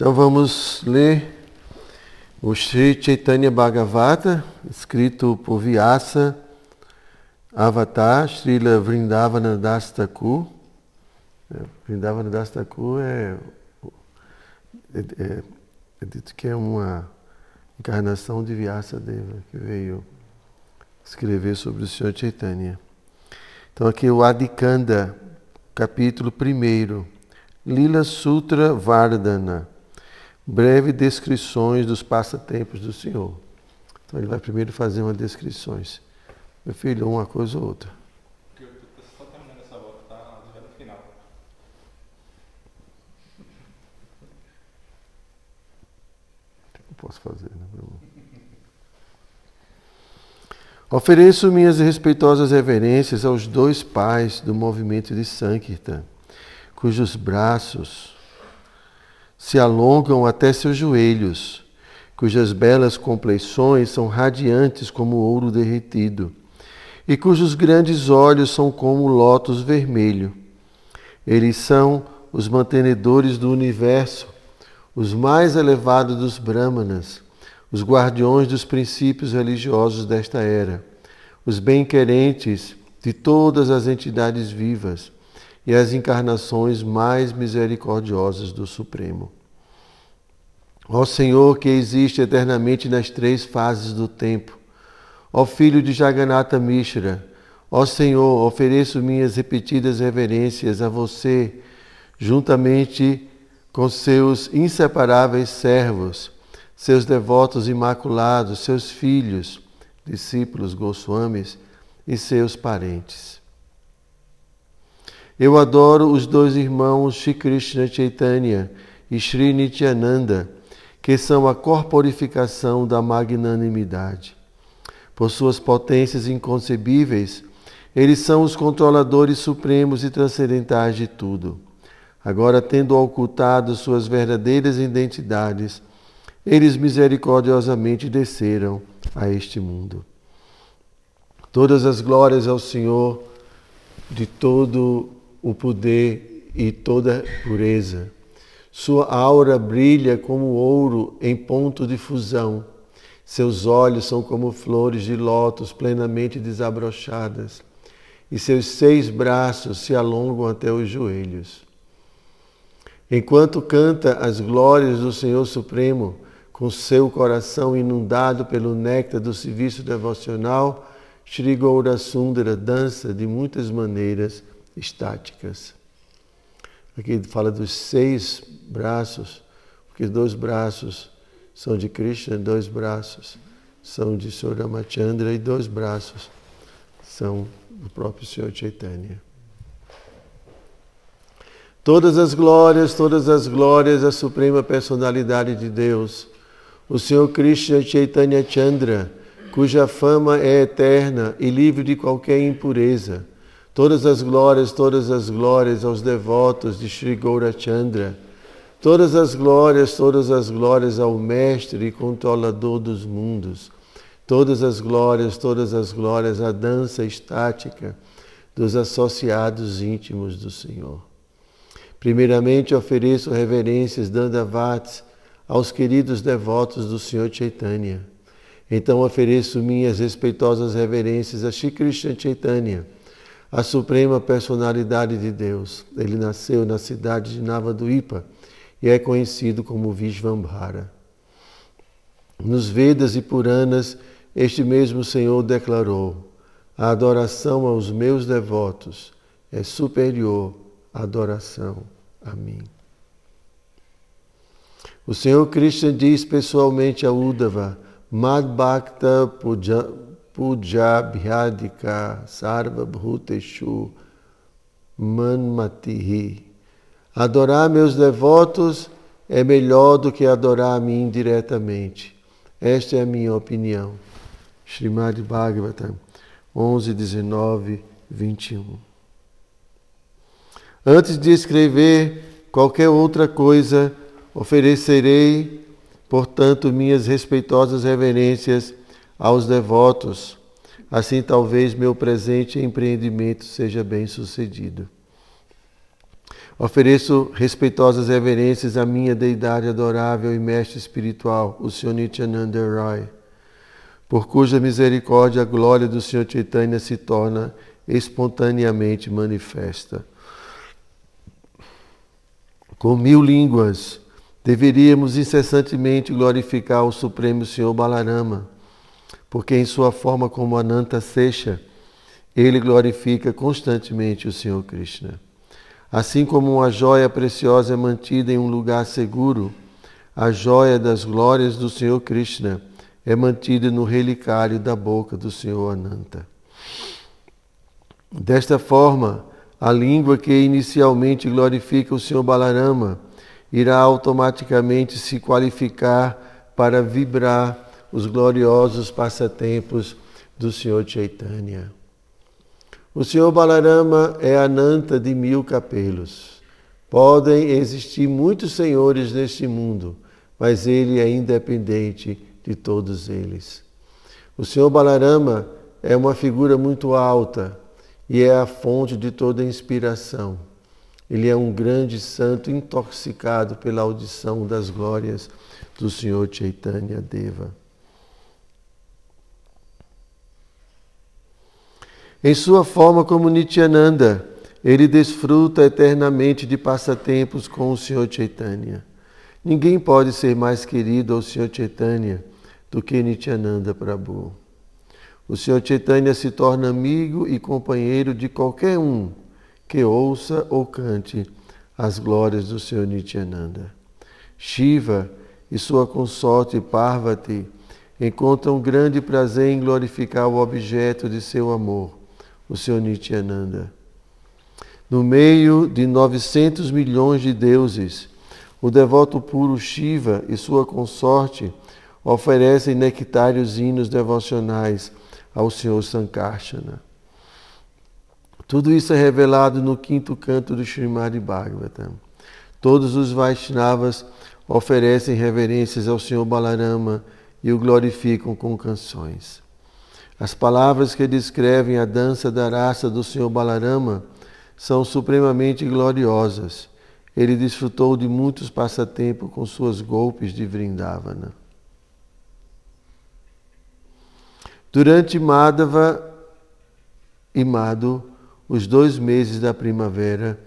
Então vamos ler o Sri Chaitanya Bhagavata, escrito por Vyasa Avatar, Srila Vrindavana Das. É, Vrindavana Das Thakur é, é, é, é dito que é uma encarnação de Vyasa Deva, que veio escrever sobre o Senhor Chaitanya. Então aqui o Adikanda, capítulo 1, Lila Sutra Vardhana breve descrições dos passatempos do Senhor. Então ele vai primeiro fazer uma descrições. Meu filho, uma coisa ou outra. Só terminando essa volta, no final. Não posso fazer, né? Ofereço minhas respeitosas reverências aos dois pais do movimento de Sankirtan, cujos braços se alongam até seus joelhos, cujas belas compleições são radiantes como ouro derretido, e cujos grandes olhos são como lótus vermelho. Eles são os mantenedores do universo, os mais elevados dos Brahmanas, os guardiões dos princípios religiosos desta era, os bem-querentes de todas as entidades vivas e as encarnações mais misericordiosas do Supremo. Ó Senhor que existe eternamente nas três fases do tempo, ó Filho de Jagannatha Mishra, ó Senhor, ofereço minhas repetidas reverências a você, juntamente com seus inseparáveis servos, seus devotos imaculados, seus filhos, discípulos Goswamis e seus parentes. Eu adoro os dois irmãos Shri Krishna Chaitanya e Sri Nityananda, que são a corporificação da magnanimidade. Por suas potências inconcebíveis, eles são os controladores supremos e transcendentais de tudo. Agora, tendo ocultado suas verdadeiras identidades, eles misericordiosamente desceram a este mundo. Todas as glórias ao Senhor de todo o poder e toda pureza. Sua aura brilha como ouro em ponto de fusão. Seus olhos são como flores de lótus plenamente desabrochadas, e seus seis braços se alongam até os joelhos. Enquanto canta as glórias do Senhor Supremo, com seu coração inundado pelo néctar do serviço devocional, Shri Gaura Sundara dança de muitas maneiras estáticas. Aqui fala dos seis braços, porque dois braços são de Krishna, dois braços são de Sr. Ramachandra e dois braços são do próprio Senhor Chaitanya. Todas as glórias, todas as glórias à Suprema Personalidade de Deus, o Senhor Krishna Chaitanya Chandra, cuja fama é eterna e livre de qualquer impureza Todas as glórias, todas as glórias aos devotos de Sri Gaurachandra. Todas as glórias, todas as glórias ao Mestre e Controlador dos mundos. Todas as glórias, todas as glórias à dança estática dos associados íntimos do Senhor. Primeiramente ofereço reverências dandavats aos queridos devotos do Senhor Chaitanya. Então ofereço minhas respeitosas reverências a Shri Krishna Chaitanya a suprema personalidade de Deus. Ele nasceu na cidade de Navaduipa e é conhecido como Vishvambhara. Nos Vedas e Puranas, este mesmo Senhor declarou: a adoração aos meus devotos é superior à adoração a mim. O Senhor Krishna diz pessoalmente a Uddhava: Madbhakta Puja Pujabhyadika Sarva Bhuteshu Manmatihi. Adorar meus devotos é melhor do que adorar a mim diretamente. Esta é a minha opinião. Srimad Bhagavatam 11, 19, 21. Antes de escrever qualquer outra coisa, oferecerei, portanto, minhas respeitosas reverências aos devotos. Assim, talvez meu presente empreendimento seja bem sucedido. Ofereço respeitosas reverências à minha deidade adorável e mestre espiritual, o Sr. Nityananda Rai, por cuja misericórdia a glória do Sr. Chaitanya se torna espontaneamente manifesta. Com mil línguas, deveríamos incessantemente glorificar o Supremo Senhor Balarama, porque em sua forma como Ananta Sesha, ele glorifica constantemente o Senhor Krishna. Assim como uma joia preciosa é mantida em um lugar seguro, a joia das glórias do Senhor Krishna é mantida no relicário da boca do Senhor Ananta. Desta forma, a língua que inicialmente glorifica o Senhor Balarama irá automaticamente se qualificar para vibrar os gloriosos passatempos do Senhor Chaitanya. O Senhor Balarama é a nanta de mil capelos. Podem existir muitos senhores neste mundo, mas ele é independente de todos eles. O Senhor Balarama é uma figura muito alta e é a fonte de toda inspiração. Ele é um grande santo intoxicado pela audição das glórias do Senhor Chaitanya Deva. Em sua forma como Nityananda, ele desfruta eternamente de passatempos com o Senhor Chaitanya. Ninguém pode ser mais querido ao Senhor Chaitanya do que Nityananda Prabhu. O Senhor Chaitanya se torna amigo e companheiro de qualquer um que ouça ou cante as glórias do Senhor Nityananda. Shiva e sua consorte Parvati encontram grande prazer em glorificar o objeto de seu amor o Senhor Nityananda. No meio de 900 milhões de deuses, o devoto puro Shiva e sua consorte oferecem nectários hinos devocionais ao Senhor Sankarsana. Tudo isso é revelado no quinto canto do Srimad Bhagavatam. Todos os Vaishnavas oferecem reverências ao Senhor Balarama e o glorificam com canções. As palavras que descrevem a dança da raça do Senhor Balarama são supremamente gloriosas. Ele desfrutou de muitos passatempos com suas golpes de Vrindavana. Durante Madhava e Madhu, os dois meses da primavera,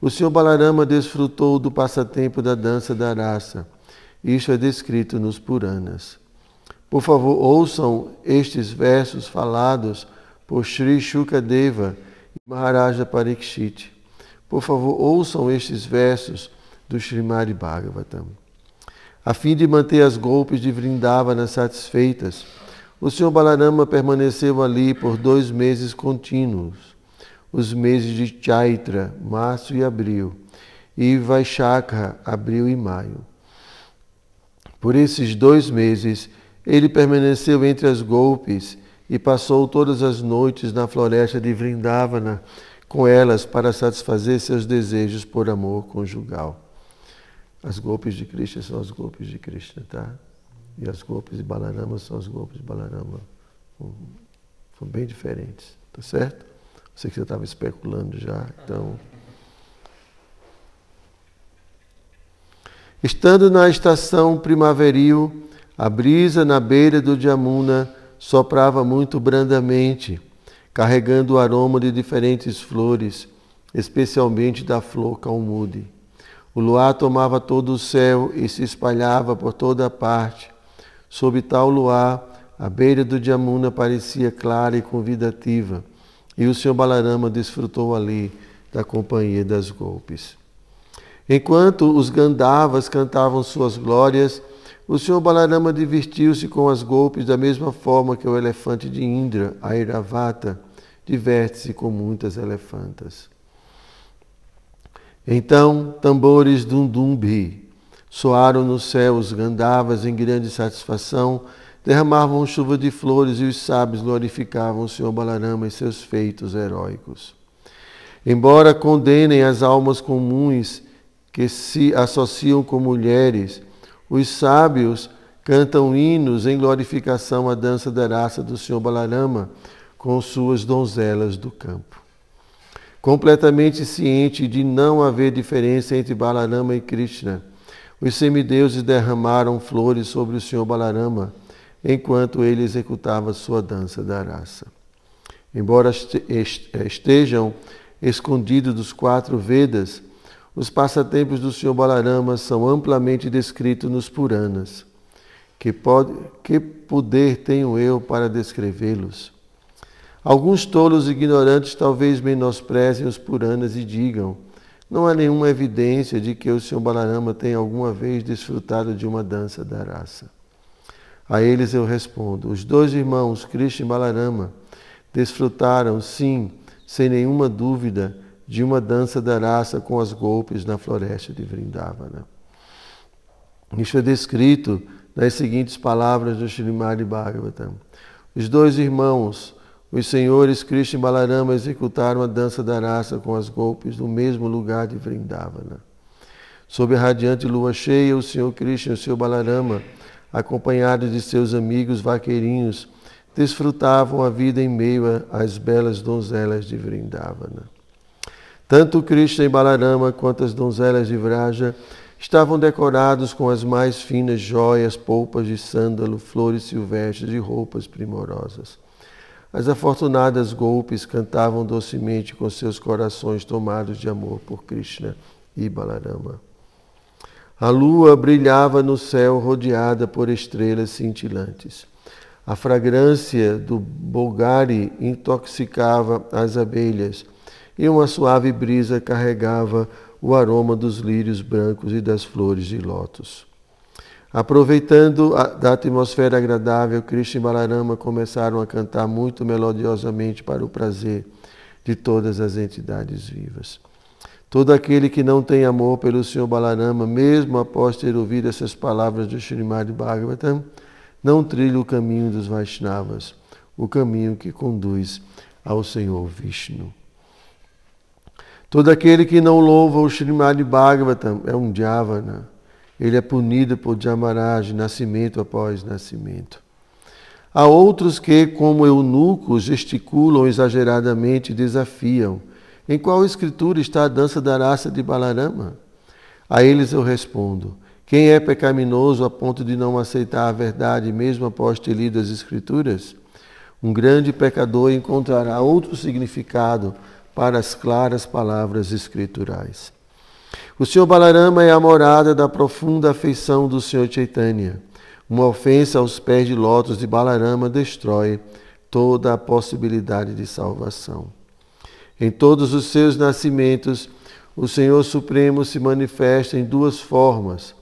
o Senhor Balarama desfrutou do passatempo da dança da raça. Isso é descrito nos Puranas. Por favor, ouçam estes versos falados por Sri Shukadeva e Maharaja Parikshit. Por favor, ouçam estes versos do Srimad Bhagavatam. A fim de manter as golpes de Vrindavana satisfeitas, o Sr. Balarama permaneceu ali por dois meses contínuos, os meses de Chaitra, março e abril, e Vaishakha, abril e maio. Por esses dois meses, ele permaneceu entre as golpes e passou todas as noites na floresta de Vrindavana com elas para satisfazer seus desejos por amor conjugal. As golpes de Krishna são as golpes de Krishna, tá? E as golpes de Balarama são as golpes de Balarama. São bem diferentes, tá certo? Sei que você estava especulando já, então. Estando na estação primaveril, a brisa na beira do Jamuna soprava muito brandamente, carregando o aroma de diferentes flores, especialmente da flor calmude. O luar tomava todo o céu e se espalhava por toda parte. Sob tal luar, a beira do Jamuna parecia clara e convidativa, e o Senhor Balarama desfrutou ali da companhia das golpes. Enquanto os Gandavas cantavam suas glórias, o Senhor Balarama divertiu-se com as golpes da mesma forma que o elefante de Indra, a Iravata, diverte-se com muitas elefantas. Então, tambores Dundumbi soaram no céu, os Gandavas, em grande satisfação, derramavam chuva de flores e os sábios glorificavam o Senhor Balarama e seus feitos heróicos. Embora condenem as almas comuns que se associam com mulheres, os sábios cantam hinos em glorificação à dança da raça do Senhor Balarama com suas donzelas do campo. Completamente ciente de não haver diferença entre Balarama e Krishna, os semideuses derramaram flores sobre o Senhor Balarama enquanto ele executava sua dança da raça. Embora estejam escondidos dos quatro Vedas, os passatempos do Senhor Balarama são amplamente descritos nos Puranas. Que, pode, que poder tenho eu para descrevê-los? Alguns tolos ignorantes talvez menosprezem os Puranas e digam: não há nenhuma evidência de que o Senhor Balarama tenha alguma vez desfrutado de uma dança da raça. A eles eu respondo: os dois irmãos, Krishna e Balarama, desfrutaram, sim, sem nenhuma dúvida, de uma dança da raça com as golpes na floresta de Vrindavana. Isso é descrito nas seguintes palavras do Srimad Bhagavatam. Os dois irmãos, os senhores Krishna e Balarama, executaram a dança da raça com as golpes no mesmo lugar de Vrindavana. Sob a radiante lua cheia, o senhor Krishna e o senhor Balarama, acompanhados de seus amigos vaqueirinhos, desfrutavam a vida em meio às belas donzelas de Vrindavana. Tanto Krishna e Balarama quanto as donzelas de Vraja estavam decorados com as mais finas joias, polpas de sândalo, flores silvestres e roupas primorosas. As afortunadas golpes cantavam docemente com seus corações tomados de amor por Krishna e Balarama. A lua brilhava no céu rodeada por estrelas cintilantes. A fragrância do Bulgari intoxicava as abelhas e uma suave brisa carregava o aroma dos lírios brancos e das flores de lótus. Aproveitando a, da atmosfera agradável, Krishna e Balarama começaram a cantar muito melodiosamente para o prazer de todas as entidades vivas. Todo aquele que não tem amor pelo Senhor Balarama, mesmo após ter ouvido essas palavras do Srimad Bhagavatam, não trilha o caminho dos Vaishnavas, o caminho que conduz ao Senhor Vishnu. Todo aquele que não louva o Srimad Bhagavatam é um Dhyavana. Ele é punido por Jamaraj, nascimento após nascimento. Há outros que, como eunucos, gesticulam exageradamente e desafiam. Em qual escritura está a dança da raça de Balarama? A eles eu respondo: quem é pecaminoso a ponto de não aceitar a verdade, mesmo após ter lido as Escrituras? Um grande pecador encontrará outro significado para as claras palavras escriturais. O Senhor Balarama é a morada da profunda afeição do Senhor Chaitanya. Uma ofensa aos pés de lótus de Balarama destrói toda a possibilidade de salvação. Em todos os seus nascimentos, o Senhor Supremo se manifesta em duas formas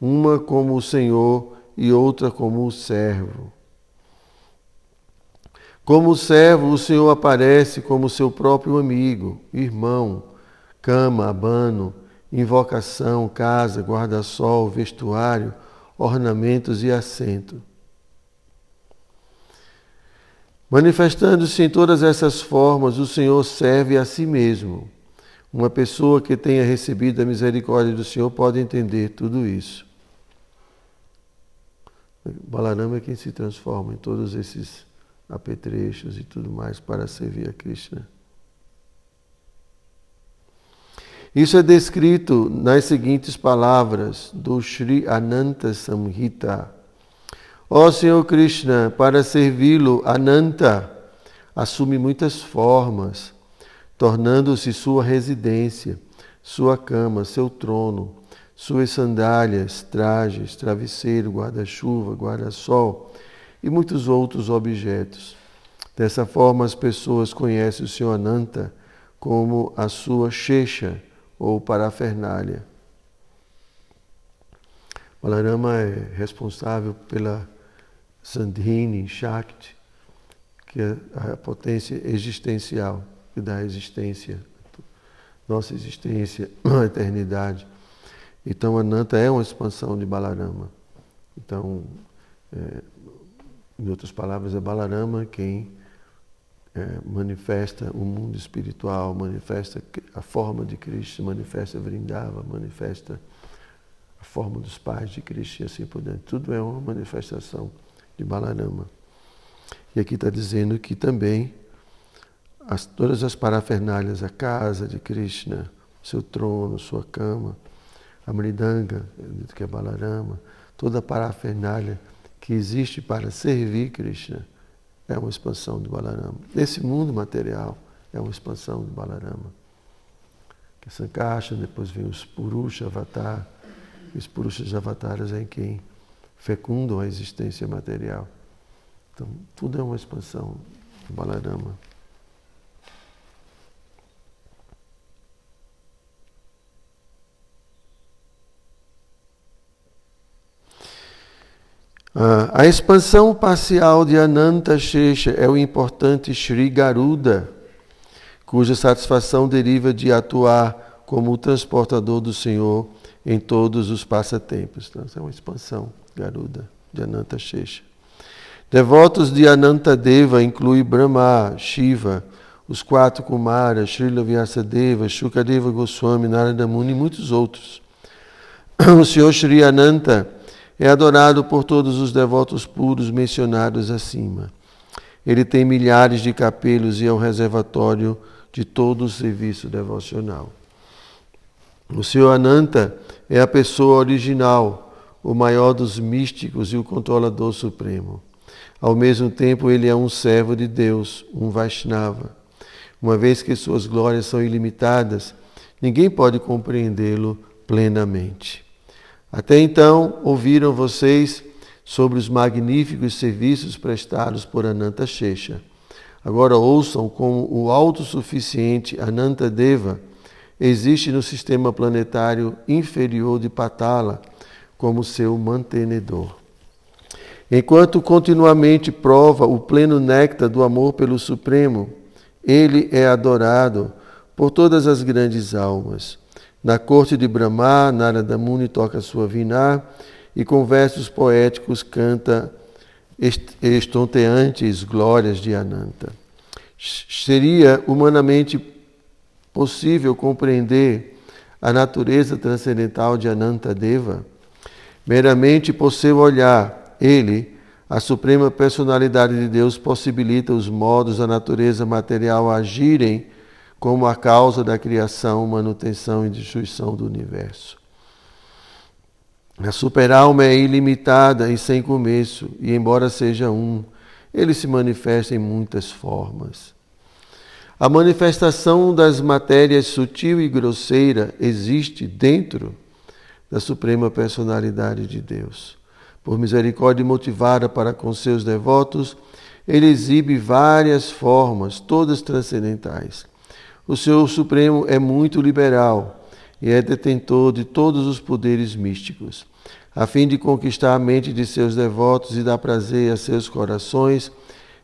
uma como o Senhor e outra como o servo. Como servo, o Senhor aparece como seu próprio amigo, irmão, cama, abano, invocação, casa, guarda-sol, vestuário, ornamentos e assento. Manifestando-se em todas essas formas, o Senhor serve a si mesmo. Uma pessoa que tenha recebido a misericórdia do Senhor pode entender tudo isso. Balarama é quem se transforma em todos esses apetrechos e tudo mais para servir a Krishna. Isso é descrito nas seguintes palavras do Sri Ananta Samhita. Ó oh, Senhor Krishna, para servi-lo, Ananta assume muitas formas, tornando-se sua residência, sua cama, seu trono, suas sandálias, trajes, travesseiro, guarda-chuva, guarda-sol e muitos outros objetos. Dessa forma, as pessoas conhecem o Senhor Ananta como a sua checha ou parafernália. Balarama é responsável pela Sandhini Shakti, que é a potência existencial que dá existência, nossa existência, a eternidade. Então, Ananta é uma expansão de Balarama. Então, é, em outras palavras, é Balarama quem é, manifesta o mundo espiritual, manifesta a forma de Cristo, manifesta Vrindava, manifesta a forma dos pais de Cristo e assim por diante. Tudo é uma manifestação de Balarama. E aqui está dizendo que também as, todas as parafernálias, a casa de Krishna, seu trono, sua cama, a mridanga, que é Balarama, toda a parafernália que existe para servir Krishna é uma expansão do Balarama. Nesse mundo material é uma expansão do Balarama. Que é Sankasha, depois vem os Purusha Avatar, os Purushas Avataras é quem fecundam a existência material. Então, tudo é uma expansão do Balarama. A expansão parcial de Ananta Shesha é o importante Sri Garuda, cuja satisfação deriva de atuar como o transportador do Senhor em todos os passatempos. Então, essa é uma expansão Garuda de Ananta Shesha. Devotos de Ananta Deva incluem Brahma, Shiva, os quatro Kumaras, Srila Vyasadeva, Shukadeva Goswami, Narada Muni e muitos outros. O Senhor Sri Ananta é adorado por todos os devotos puros mencionados acima. Ele tem milhares de capelos e é o reservatório de todo o serviço devocional. O Senhor Ananta é a pessoa original, o maior dos místicos e o controlador supremo. Ao mesmo tempo, ele é um servo de Deus, um Vaishnava. Uma vez que suas glórias são ilimitadas, ninguém pode compreendê-lo plenamente. Até então, ouviram vocês sobre os magníficos serviços prestados por Ananta Shesha. Agora ouçam como o autossuficiente Ananta Deva existe no sistema planetário inferior de Patala como seu mantenedor. Enquanto continuamente prova o pleno néctar do amor pelo Supremo, ele é adorado por todas as grandes almas. Na corte de Brahma, Narada Muni toca sua viná e com versos poéticos canta estonteantes glórias de Ananta. Seria humanamente possível compreender a natureza transcendental de Ananta Deva? Meramente por seu olhar, ele, a suprema personalidade de Deus, possibilita os modos da natureza material agirem como a causa da criação, manutenção e destruição do universo. A superalma é ilimitada e sem começo, e embora seja um, ele se manifesta em muitas formas. A manifestação das matérias sutil e grosseira existe dentro da suprema personalidade de Deus. Por misericórdia motivada para com seus devotos, ele exibe várias formas, todas transcendentais. O Senhor Supremo é muito liberal e é detentor de todos os poderes místicos. A fim de conquistar a mente de seus devotos e dar prazer a seus corações,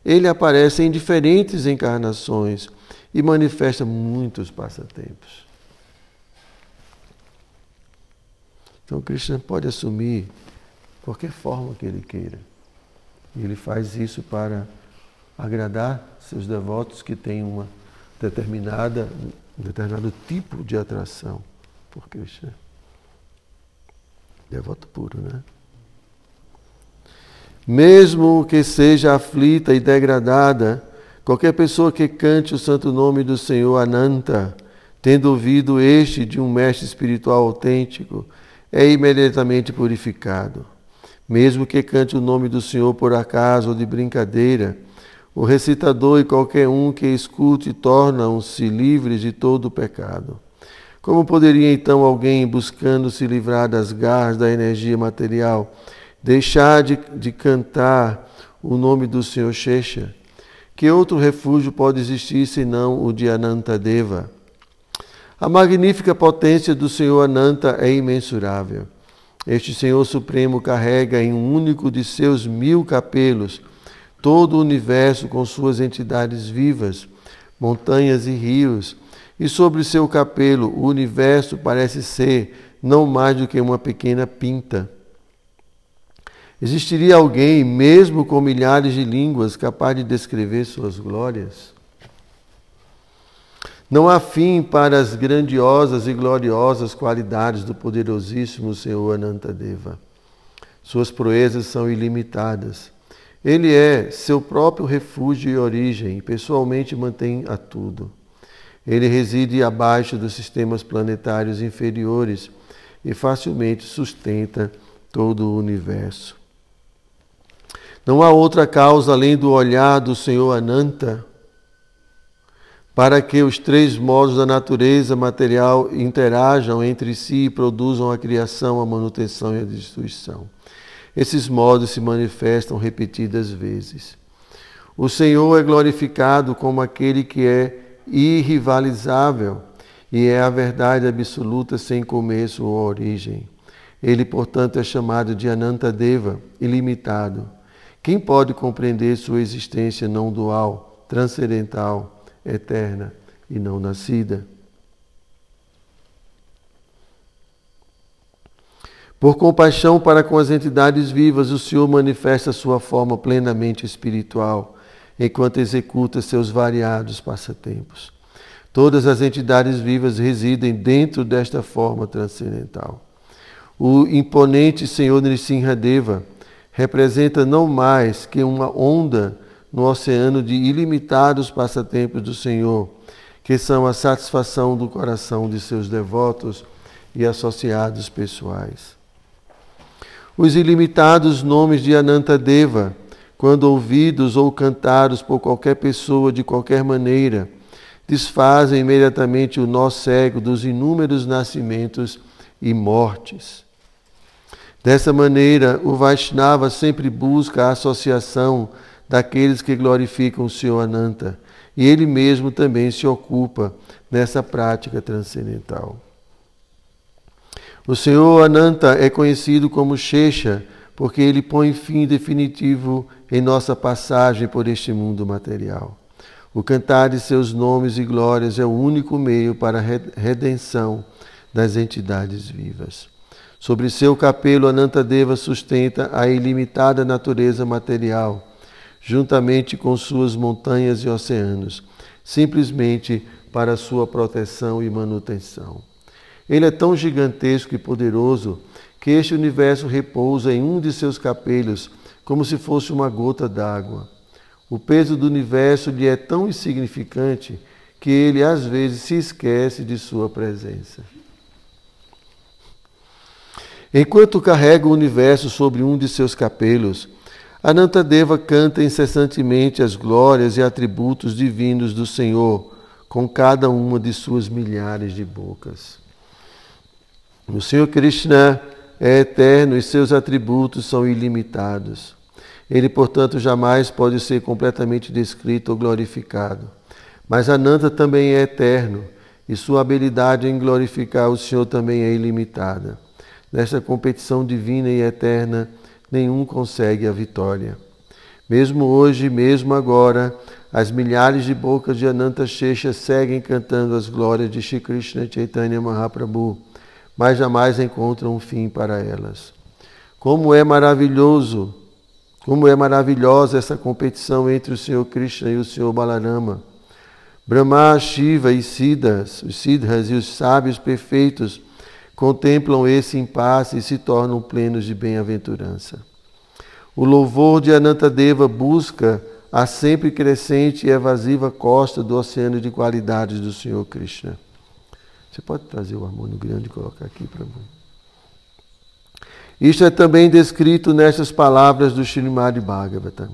ele aparece em diferentes encarnações e manifesta muitos passatempos. Então, Krishna pode assumir qualquer forma que ele queira. E ele faz isso para agradar seus devotos que têm uma determinada, um determinado tipo de atração por Krishna. Devoto puro, né? Mesmo que seja aflita e degradada, qualquer pessoa que cante o santo nome do Senhor Ananta, tendo ouvido este de um mestre espiritual autêntico, é imediatamente purificado. Mesmo que cante o nome do Senhor por acaso ou de brincadeira, o recitador e qualquer um que escute tornam-se livres de todo o pecado. Como poderia então alguém, buscando se livrar das garras da energia material, deixar de, de cantar o nome do Senhor Shesha? Que outro refúgio pode existir senão o de Anantadeva? A magnífica potência do Senhor Ananta é imensurável. Este Senhor Supremo carrega em um único de seus mil capelos todo o universo com suas entidades vivas, montanhas e rios, e sobre seu capelo o universo parece ser não mais do que uma pequena pinta. Existiria alguém, mesmo com milhares de línguas, capaz de descrever suas glórias? Não há fim para as grandiosas e gloriosas qualidades do poderosíssimo Senhor Anantadeva. Suas proezas são ilimitadas. Ele é seu próprio refúgio e origem, pessoalmente mantém a tudo. Ele reside abaixo dos sistemas planetários inferiores e facilmente sustenta todo o universo. Não há outra causa além do olhar do Senhor Ananta para que os três modos da natureza material interajam entre si e produzam a criação, a manutenção e a destruição. Esses modos se manifestam repetidas vezes. O Senhor é glorificado como aquele que é irrivalizável e é a verdade absoluta sem começo ou origem. Ele, portanto, é chamado de Anantadeva, ilimitado. Quem pode compreender sua existência não dual, transcendental, eterna e não nascida? Por compaixão para com as entidades vivas, o Senhor manifesta sua forma plenamente espiritual, enquanto executa seus variados passatempos. Todas as entidades vivas residem dentro desta forma transcendental. O imponente Senhor Nrisimhadeva representa não mais que uma onda no oceano de ilimitados passatempos do Senhor, que são a satisfação do coração de seus devotos e associados pessoais. Os ilimitados nomes de Anantadeva, quando ouvidos ou cantados por qualquer pessoa de qualquer maneira, desfazem imediatamente o nó cego dos inúmeros nascimentos e mortes. Dessa maneira, o Vaishnava sempre busca a associação daqueles que glorificam o Senhor Ananta, e ele mesmo também se ocupa nessa prática transcendental. O Senhor Ananta é conhecido como Shesha, porque ele põe fim definitivo em nossa passagem por este mundo material. O cantar de seus nomes e glórias é o único meio para a redenção das entidades vivas. Sobre seu capelo, Anantadeva sustenta a ilimitada natureza material, juntamente com suas montanhas e oceanos, simplesmente para sua proteção e manutenção. Ele é tão gigantesco e poderoso que este universo repousa em um de seus capelos, como se fosse uma gota d'água. O peso do universo lhe é tão insignificante que ele às vezes se esquece de sua presença. Enquanto carrega o universo sobre um de seus capelos, Anantadeva canta incessantemente as glórias e atributos divinos do Senhor com cada uma de suas milhares de bocas. O Senhor Krishna é eterno e seus atributos são ilimitados. Ele, portanto, jamais pode ser completamente descrito ou glorificado. Mas Ananta também é eterno e sua habilidade em glorificar o Senhor também é ilimitada. Nesta competição divina e eterna, nenhum consegue a vitória. Mesmo hoje, mesmo agora, as milhares de bocas de Ananta Shesha seguem cantando as glórias de Shri Krishna Chaitanya Mahaprabhu, mas jamais encontram um fim para elas. Como é maravilhoso, como é maravilhosa essa competição entre o Senhor Krishna e o Senhor Balarama. Brahma, Shiva e Siddhas, os Siddhas e os sábios perfeitos contemplam esse impasse e se tornam plenos de bem-aventurança. O louvor de Anantadeva busca a sempre crescente e evasiva costa do oceano de qualidades do Senhor Krishna. Você pode trazer o harmônio grande e colocar aqui para mim. Isto é também descrito nestas palavras do Srimad Bhagavatam.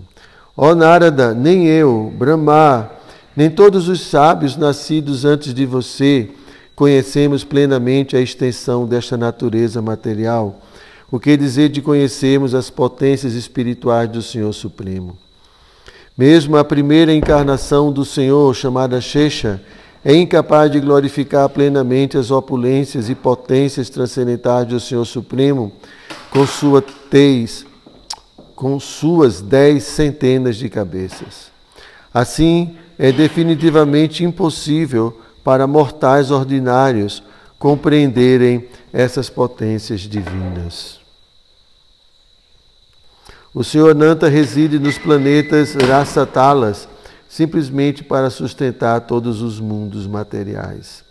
Ó Narada, nem eu, Brahma, nem todos os sábios nascidos antes de você, conhecemos plenamente a extensão desta natureza material, o que dizer de conhecermos as potências espirituais do Senhor Supremo. Mesmo a primeira encarnação do Senhor, chamada Shesha, é incapaz de glorificar plenamente as opulências e potências transcendentais do Senhor Supremo com sua tez, com suas dez centenas de cabeças. Assim, é definitivamente impossível para mortais ordinários compreenderem essas potências divinas. O Senhor Nanta reside nos planetas Rasatalas, simplesmente para sustentar todos os mundos materiais.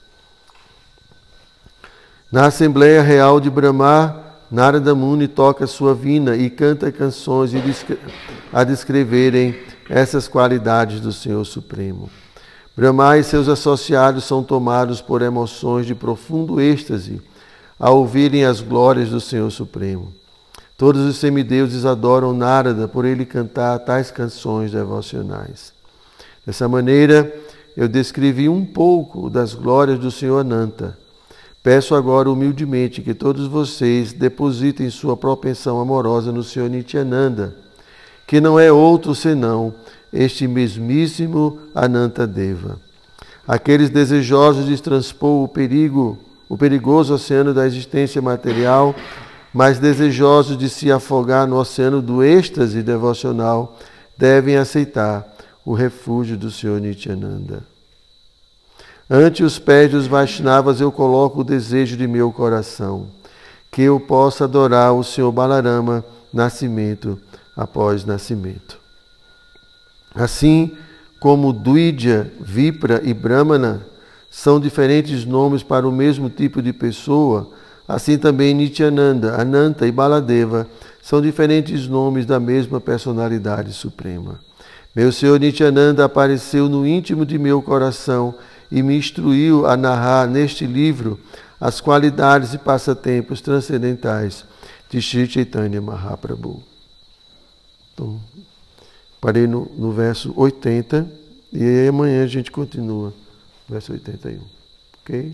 Na Assembleia Real de Brahma, Narada Muni toca sua vina e canta canções a descreverem essas qualidades do Senhor Supremo. Brahma e seus associados são tomados por emoções de profundo êxtase ao ouvirem as glórias do Senhor Supremo. Todos os semideuses adoram Narada por ele cantar tais canções devocionais. Dessa maneira, eu descrevi um pouco das glórias do Senhor Ananta Peço agora humildemente que todos vocês depositem sua propensão amorosa no Senhor Nityananda, que não é outro senão este mesmíssimo Anantadeva. Aqueles desejosos de transpor o perigo, o perigoso oceano da existência material, mas desejosos de se afogar no oceano do êxtase devocional, devem aceitar o refúgio do Senhor Nityananda. Ante os pés dos Vaishnavas eu coloco o desejo de meu coração, que eu possa adorar o Senhor Balarama, nascimento após nascimento. Assim como Duidya, Vipra e Brahmana são diferentes nomes para o mesmo tipo de pessoa, assim também Nityananda, Ananta e Baladeva são diferentes nomes da mesma personalidade suprema. Meu Senhor Nityananda apareceu no íntimo de meu coração e me instruiu a narrar neste livro as qualidades e passatempos transcendentais de Sri Chaitanya Mahaprabhu. Então, parei no, no verso 80 e aí amanhã a gente continua, verso 81. Ok?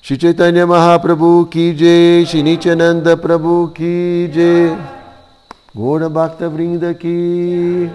Shri Chaitanya Mahaprabhu ki jai, Nityananda Prabhu ki jai, Gora Bhakta Vrinda ki